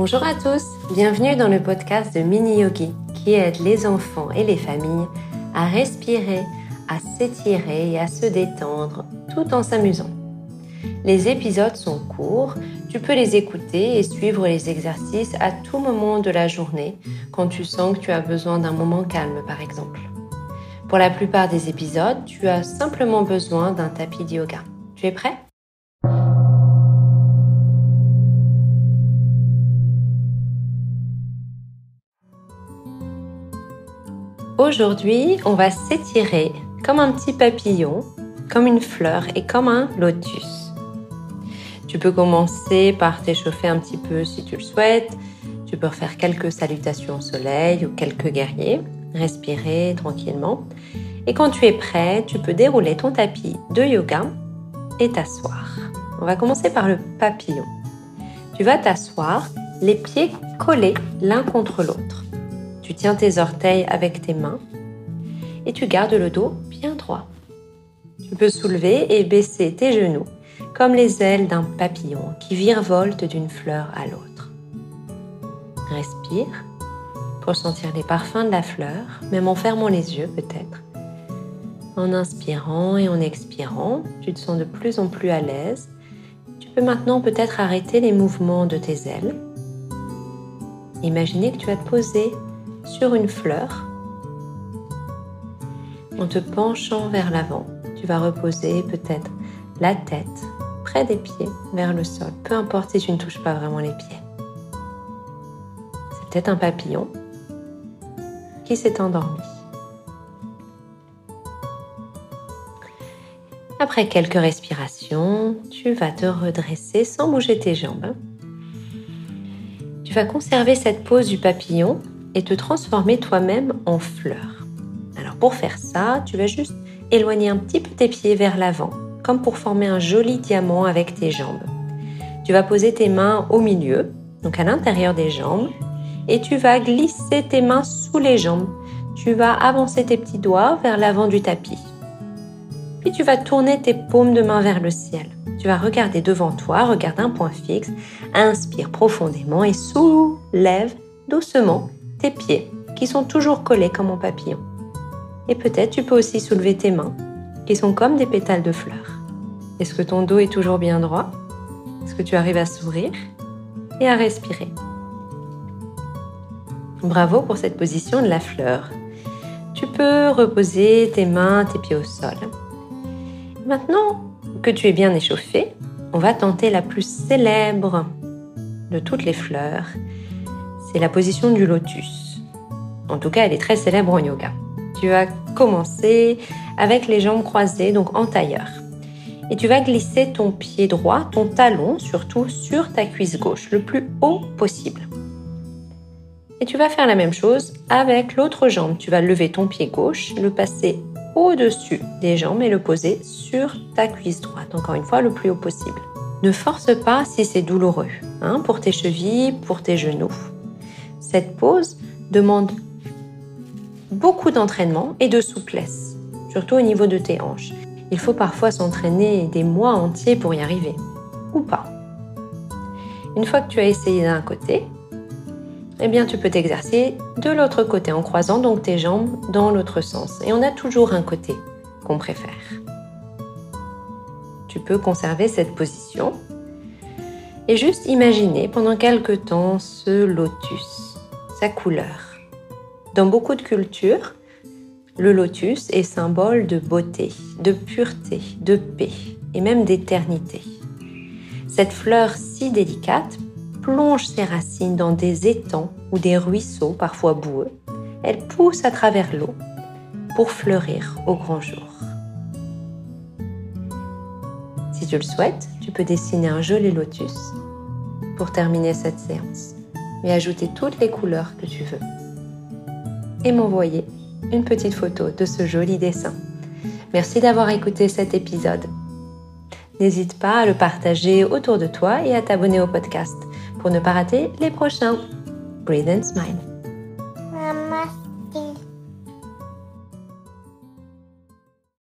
Bonjour à tous, bienvenue dans le podcast de Mini Yogi qui aide les enfants et les familles à respirer, à s'étirer et à se détendre tout en s'amusant. Les épisodes sont courts, tu peux les écouter et suivre les exercices à tout moment de la journée quand tu sens que tu as besoin d'un moment calme par exemple. Pour la plupart des épisodes, tu as simplement besoin d'un tapis de yoga. Tu es prêt? Aujourd'hui, on va s'étirer comme un petit papillon, comme une fleur et comme un lotus. Tu peux commencer par t'échauffer un petit peu si tu le souhaites. Tu peux faire quelques salutations au soleil ou quelques guerriers respirer tranquillement. Et quand tu es prêt, tu peux dérouler ton tapis de yoga et t'asseoir. On va commencer par le papillon. Tu vas t'asseoir, les pieds collés l'un contre l'autre. Tu tiens tes orteils avec tes mains et tu gardes le dos bien droit. Tu peux soulever et baisser tes genoux comme les ailes d'un papillon qui virevolte d'une fleur à l'autre. Respire ressentir les parfums de la fleur, même en fermant les yeux peut-être. En inspirant et en expirant, tu te sens de plus en plus à l'aise. Tu peux maintenant peut-être arrêter les mouvements de tes ailes. Imaginez que tu vas te poser sur une fleur. En te penchant vers l'avant, tu vas reposer peut-être la tête près des pieds vers le sol, peu importe si tu ne touches pas vraiment les pieds. C'est peut-être un papillon, qui s'est endormi. Après quelques respirations, tu vas te redresser sans bouger tes jambes. Tu vas conserver cette pose du papillon et te transformer toi-même en fleur. Alors pour faire ça, tu vas juste éloigner un petit peu tes pieds vers l'avant, comme pour former un joli diamant avec tes jambes. Tu vas poser tes mains au milieu, donc à l'intérieur des jambes, et tu vas glisser tes mains sous les jambes. Tu vas avancer tes petits doigts vers l'avant du tapis. Puis tu vas tourner tes paumes de main vers le ciel. Tu vas regarder devant toi, regarde un point fixe, inspire profondément et soulève doucement tes pieds qui sont toujours collés comme un papillon. Et peut-être tu peux aussi soulever tes mains qui sont comme des pétales de fleurs. Est-ce que ton dos est toujours bien droit? Est-ce que tu arrives à sourire et à respirer? Bravo pour cette position de la fleur. Tu peux reposer tes mains, tes pieds au sol. Maintenant que tu es bien échauffé, on va tenter la plus célèbre de toutes les fleurs. C'est la position du lotus. En tout cas, elle est très célèbre en yoga. Tu vas commencer avec les jambes croisées, donc en tailleur. Et tu vas glisser ton pied droit, ton talon surtout, sur ta cuisse gauche, le plus haut possible. Et tu vas faire la même chose avec l'autre jambe. Tu vas lever ton pied gauche, le passer au-dessus des jambes et le poser sur ta cuisse droite. Encore une fois, le plus haut possible. Ne force pas si c'est douloureux, hein, pour tes chevilles, pour tes genoux. Cette pose demande beaucoup d'entraînement et de souplesse, surtout au niveau de tes hanches. Il faut parfois s'entraîner des mois entiers pour y arriver, ou pas. Une fois que tu as essayé d'un côté, eh bien tu peux t'exercer de l'autre côté en croisant donc tes jambes dans l'autre sens. Et on a toujours un côté qu'on préfère. Tu peux conserver cette position et juste imaginer pendant quelque temps ce lotus, sa couleur. Dans beaucoup de cultures, le lotus est symbole de beauté, de pureté, de paix et même d'éternité. Cette fleur si délicate plonge ses racines dans des étangs ou des ruisseaux parfois boueux. Elle pousse à travers l'eau pour fleurir au grand jour. Si tu le souhaites, tu peux dessiner un joli lotus pour terminer cette séance et ajouter toutes les couleurs que tu veux. Et m'envoyer une petite photo de ce joli dessin. Merci d'avoir écouté cet épisode. N'hésite pas à le partager autour de toi et à t'abonner au podcast pour ne pas rater les prochains. Breathe and smile.